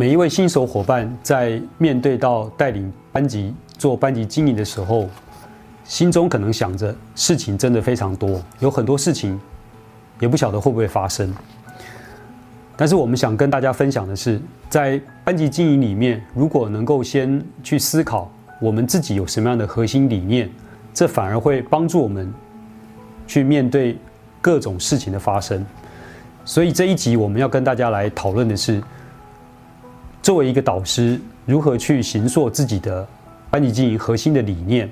每一位新手伙伴在面对到带领班级做班级经营的时候，心中可能想着事情真的非常多，有很多事情也不晓得会不会发生。但是我们想跟大家分享的是，在班级经营里面，如果能够先去思考我们自己有什么样的核心理念，这反而会帮助我们去面对各种事情的发生。所以这一集我们要跟大家来讨论的是。作为一个导师，如何去形塑自己的班级经营核心的理念，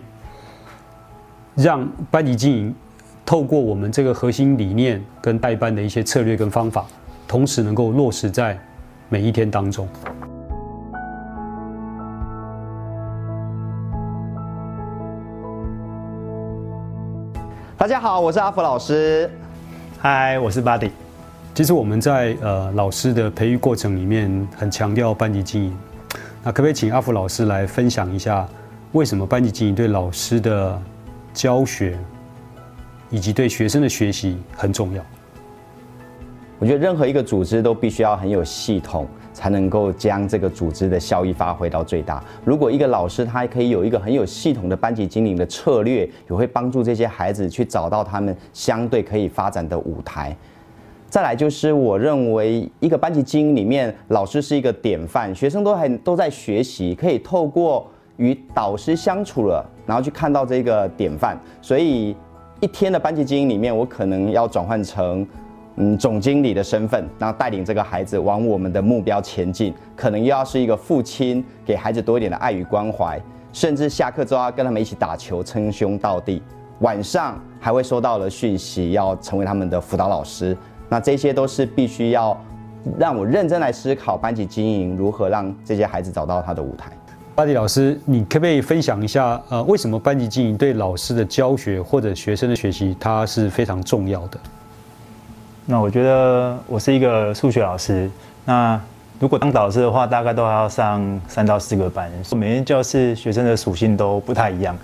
让班级经营透过我们这个核心理念跟代班的一些策略跟方法，同时能够落实在每一天当中。大家好，我是阿福老师。嗨，我是 Buddy。其实我们在呃老师的培育过程里面很强调班级经营，那可不可以请阿福老师来分享一下，为什么班级经营对老师的教学以及对学生的学习很重要？我觉得任何一个组织都必须要很有系统，才能够将这个组织的效益发挥到最大。如果一个老师他可以有一个很有系统的班级经营的策略，也会帮助这些孩子去找到他们相对可以发展的舞台。再来就是，我认为一个班级经营里面，老师是一个典范，学生都很都在学习，可以透过与导师相处了，然后去看到这个典范。所以一天的班级经营里面，我可能要转换成嗯总经理的身份，然后带领这个孩子往我们的目标前进。可能又要是一个父亲，给孩子多一点的爱与关怀，甚至下课之后要跟他们一起打球，称兄道弟。晚上还会收到了讯息，要成为他们的辅导老师。那这些都是必须要让我认真来思考班级经营如何让这些孩子找到他的舞台。巴迪老师，你可不可以分享一下，呃，为什么班级经营对老师的教学或者学生的学习，它是非常重要的？那我觉得我是一个数学老师，那如果当导师的话，大概都要上三到四个班，每间教室学生的属性都不太一样。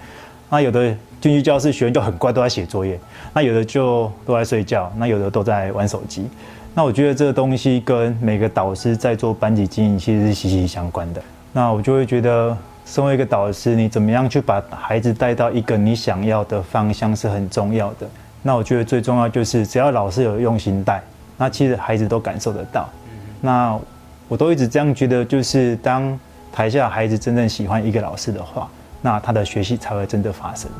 那有的进去教室，学员就很乖，都在写作业；那有的就都在睡觉；那有的都在玩手机。那我觉得这个东西跟每个导师在做班级经营其实是息息相关的。那我就会觉得，身为一个导师，你怎么样去把孩子带到一个你想要的方向是很重要的。那我觉得最重要就是，只要老师有用心带，那其实孩子都感受得到。那我都一直这样觉得，就是当台下孩子真正喜欢一个老师的话。那他的学习才会真的发生。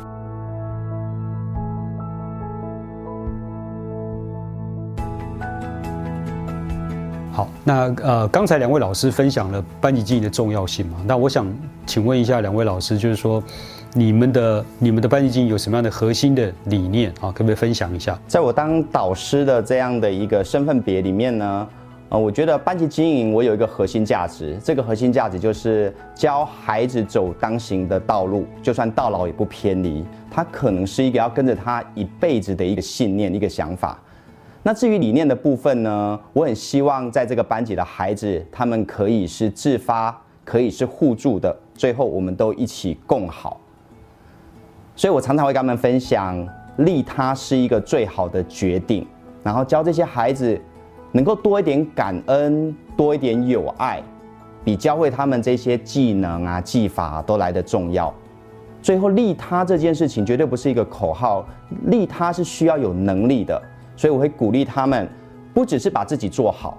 好，那呃，刚才两位老师分享了班级经营的重要性嘛？那我想请问一下两位老师，就是说，你们的你们的班级经营有什么样的核心的理念啊？可不可以分享一下？在我当导师的这样的一个身份别里面呢？呃，我觉得班级经营我有一个核心价值，这个核心价值就是教孩子走当行的道路，就算到老也不偏离。他可能是一个要跟着他一辈子的一个信念、一个想法。那至于理念的部分呢，我很希望在这个班级的孩子，他们可以是自发，可以是互助的，最后我们都一起共好。所以我常常会跟他们分享，利他是一个最好的决定，然后教这些孩子。能够多一点感恩，多一点友爱，比教会他们这些技能啊、技法都来得重要。最后，利他这件事情绝对不是一个口号，利他是需要有能力的。所以，我会鼓励他们，不只是把自己做好，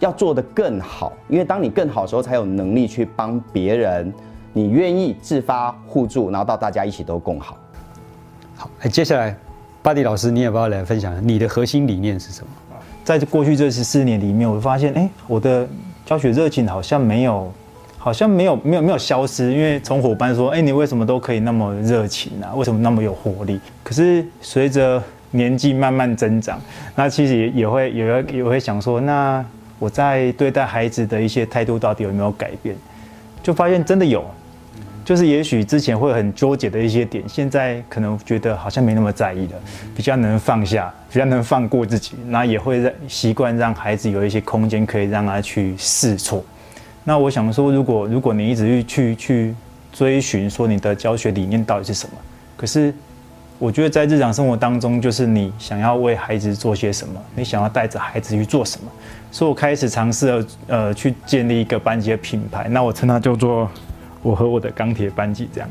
要做得更好。因为当你更好的时候，才有能力去帮别人。你愿意自发互助，然后到大家一起都共好。好，哎，接下来，巴迪老师，你也不要来分享你的核心理念是什么？在过去这十四年里面，我发现，哎，我的教学热情好像没有，好像没有，没有，没有消失。因为从伙伴说，哎，你为什么都可以那么热情啊？为什么那么有活力？可是随着年纪慢慢增长，那其实也会也会也也会想说，那我在对待孩子的一些态度到底有没有改变？就发现真的有。就是也许之前会很纠结的一些点，现在可能觉得好像没那么在意了，比较能放下，比较能放过自己，那也会让习惯让孩子有一些空间可以让他去试错。那我想说，如果如果你一直去去去追寻说你的教学理念到底是什么，可是我觉得在日常生活当中，就是你想要为孩子做些什么，你想要带着孩子去做什么，所以我开始尝试了，呃，去建立一个班级的品牌。那我称它叫做“我和我的钢铁班级”，这样，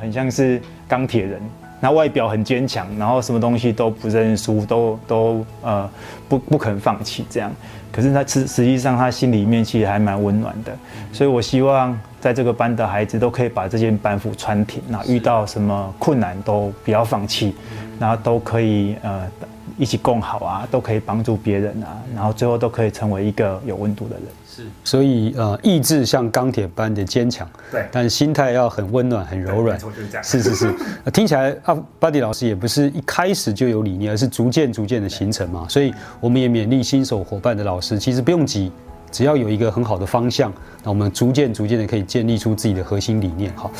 很像是钢铁人。那外表很坚强，然后什么东西都不认输，都都呃不不肯放弃这样。可是他实实际上他心里面其实还蛮温暖的，所以我希望在这个班的孩子都可以把这件班服穿挺，那遇到什么困难都不要放弃，然后都可以呃。一起共好啊，都可以帮助别人啊，然后最后都可以成为一个有温度的人。是，所以呃，意志像钢铁般的坚强，对，但心态要很温暖、很柔软。是是是，听起来阿，巴迪老师也不是一开始就有理念，而是逐渐逐渐的形成嘛。所以我们也勉励新手伙伴的老师，其实不用急，只要有一个很好的方向，那我们逐渐逐渐的可以建立出自己的核心理念。好。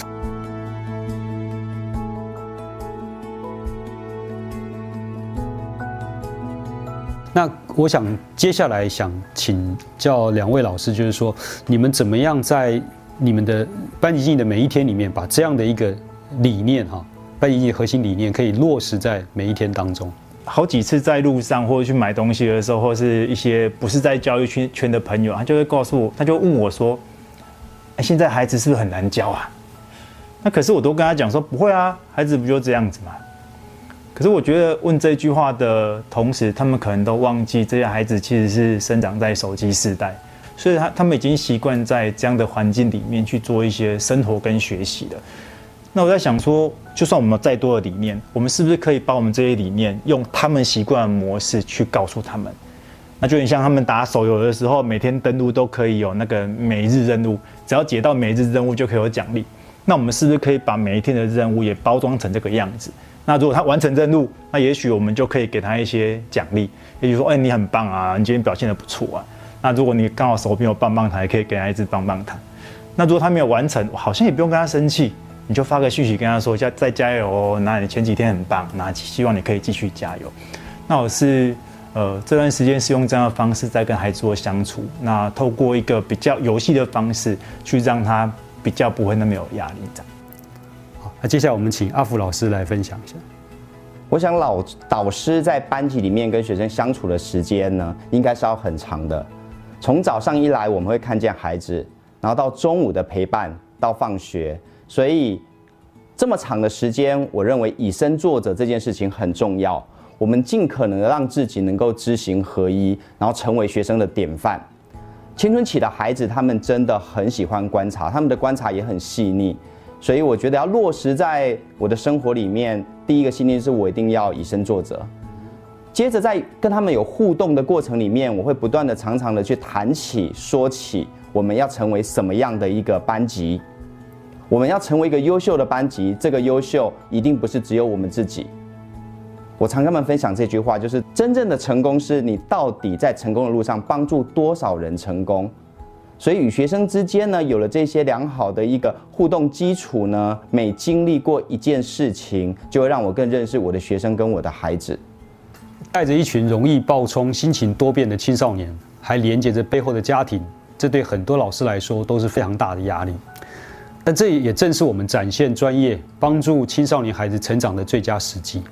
我想接下来想请教两位老师，就是说你们怎么样在你们的班级经营的每一天里面，把这样的一个理念哈，班级经营核心理念可以落实在每一天当中。好几次在路上或者去买东西的时候，或是一些不是在教育圈圈的朋友，他就会告诉我，他就问我说：“哎，现在孩子是不是很难教啊？”那可是我都跟他讲说：“不会啊，孩子不就这样子吗？”可是我觉得问这句话的同时，他们可能都忘记这些孩子其实是生长在手机时代，所以他他们已经习惯在这样的环境里面去做一些生活跟学习的。那我在想说，就算我们再多的理念，我们是不是可以把我们这些理念用他们习惯的模式去告诉他们？那就很像他们打手游的时候，每天登录都可以有那个每日任务，只要解到每日任务就可以有奖励。那我们是不是可以把每一天的任务也包装成这个样子？那如果他完成任务，那也许我们就可以给他一些奖励，也就说，哎，你很棒啊，你今天表现的不错啊。那如果你刚好手边有棒棒糖，也可以给他一支棒棒糖。那如果他没有完成，好像也不用跟他生气，你就发个讯息跟他说，一下再加油哦。那你前几天很棒，那希望你可以继续加油。那我是呃这段时间是用这样的方式在跟孩子做相处，那透过一个比较游戏的方式去让他比较不会那么有压力这样。那接下来我们请阿福老师来分享一下。我想老导师在班级里面跟学生相处的时间呢，应该是要很长的。从早上一来，我们会看见孩子，然后到中午的陪伴，到放学，所以这么长的时间，我认为以身作则这件事情很重要。我们尽可能的让自己能够知行合一，然后成为学生的典范。青春期的孩子，他们真的很喜欢观察，他们的观察也很细腻。所以我觉得要落实在我的生活里面，第一个信念是我一定要以身作则。接着在跟他们有互动的过程里面，我会不断的、常常的去谈起、说起我们要成为什么样的一个班级，我们要成为一个优秀的班级。这个优秀一定不是只有我们自己。我常跟他们分享这句话，就是真正的成功是你到底在成功的路上帮助多少人成功。所以与学生之间呢，有了这些良好的一个互动基础呢，每经历过一件事情，就会让我更认识我的学生跟我的孩子。带着一群容易暴冲、心情多变的青少年，还连接着背后的家庭，这对很多老师来说都是非常大的压力。但这也正是我们展现专业、帮助青少年孩子成长的最佳时机。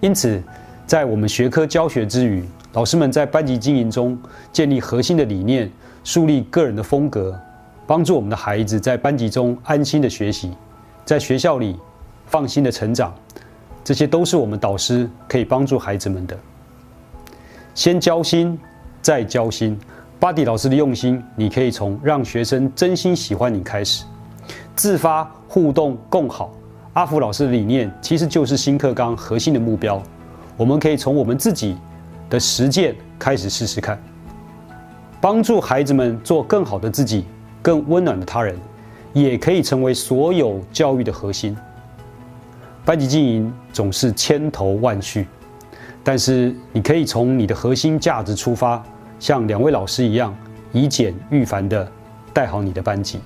因此，在我们学科教学之余，老师们在班级经营中建立核心的理念。树立个人的风格，帮助我们的孩子在班级中安心的学习，在学校里放心的成长，这些都是我们导师可以帮助孩子们的。先交心，再交心。巴迪老师的用心，你可以从让学生真心喜欢你开始，自发互动共好。阿福老师的理念其实就是新课纲核心的目标，我们可以从我们自己的实践开始试试看。帮助孩子们做更好的自己，更温暖的他人，也可以成为所有教育的核心。班级经营总是千头万绪，但是你可以从你的核心价值出发，像两位老师一样，以简驭繁的带好你的班级。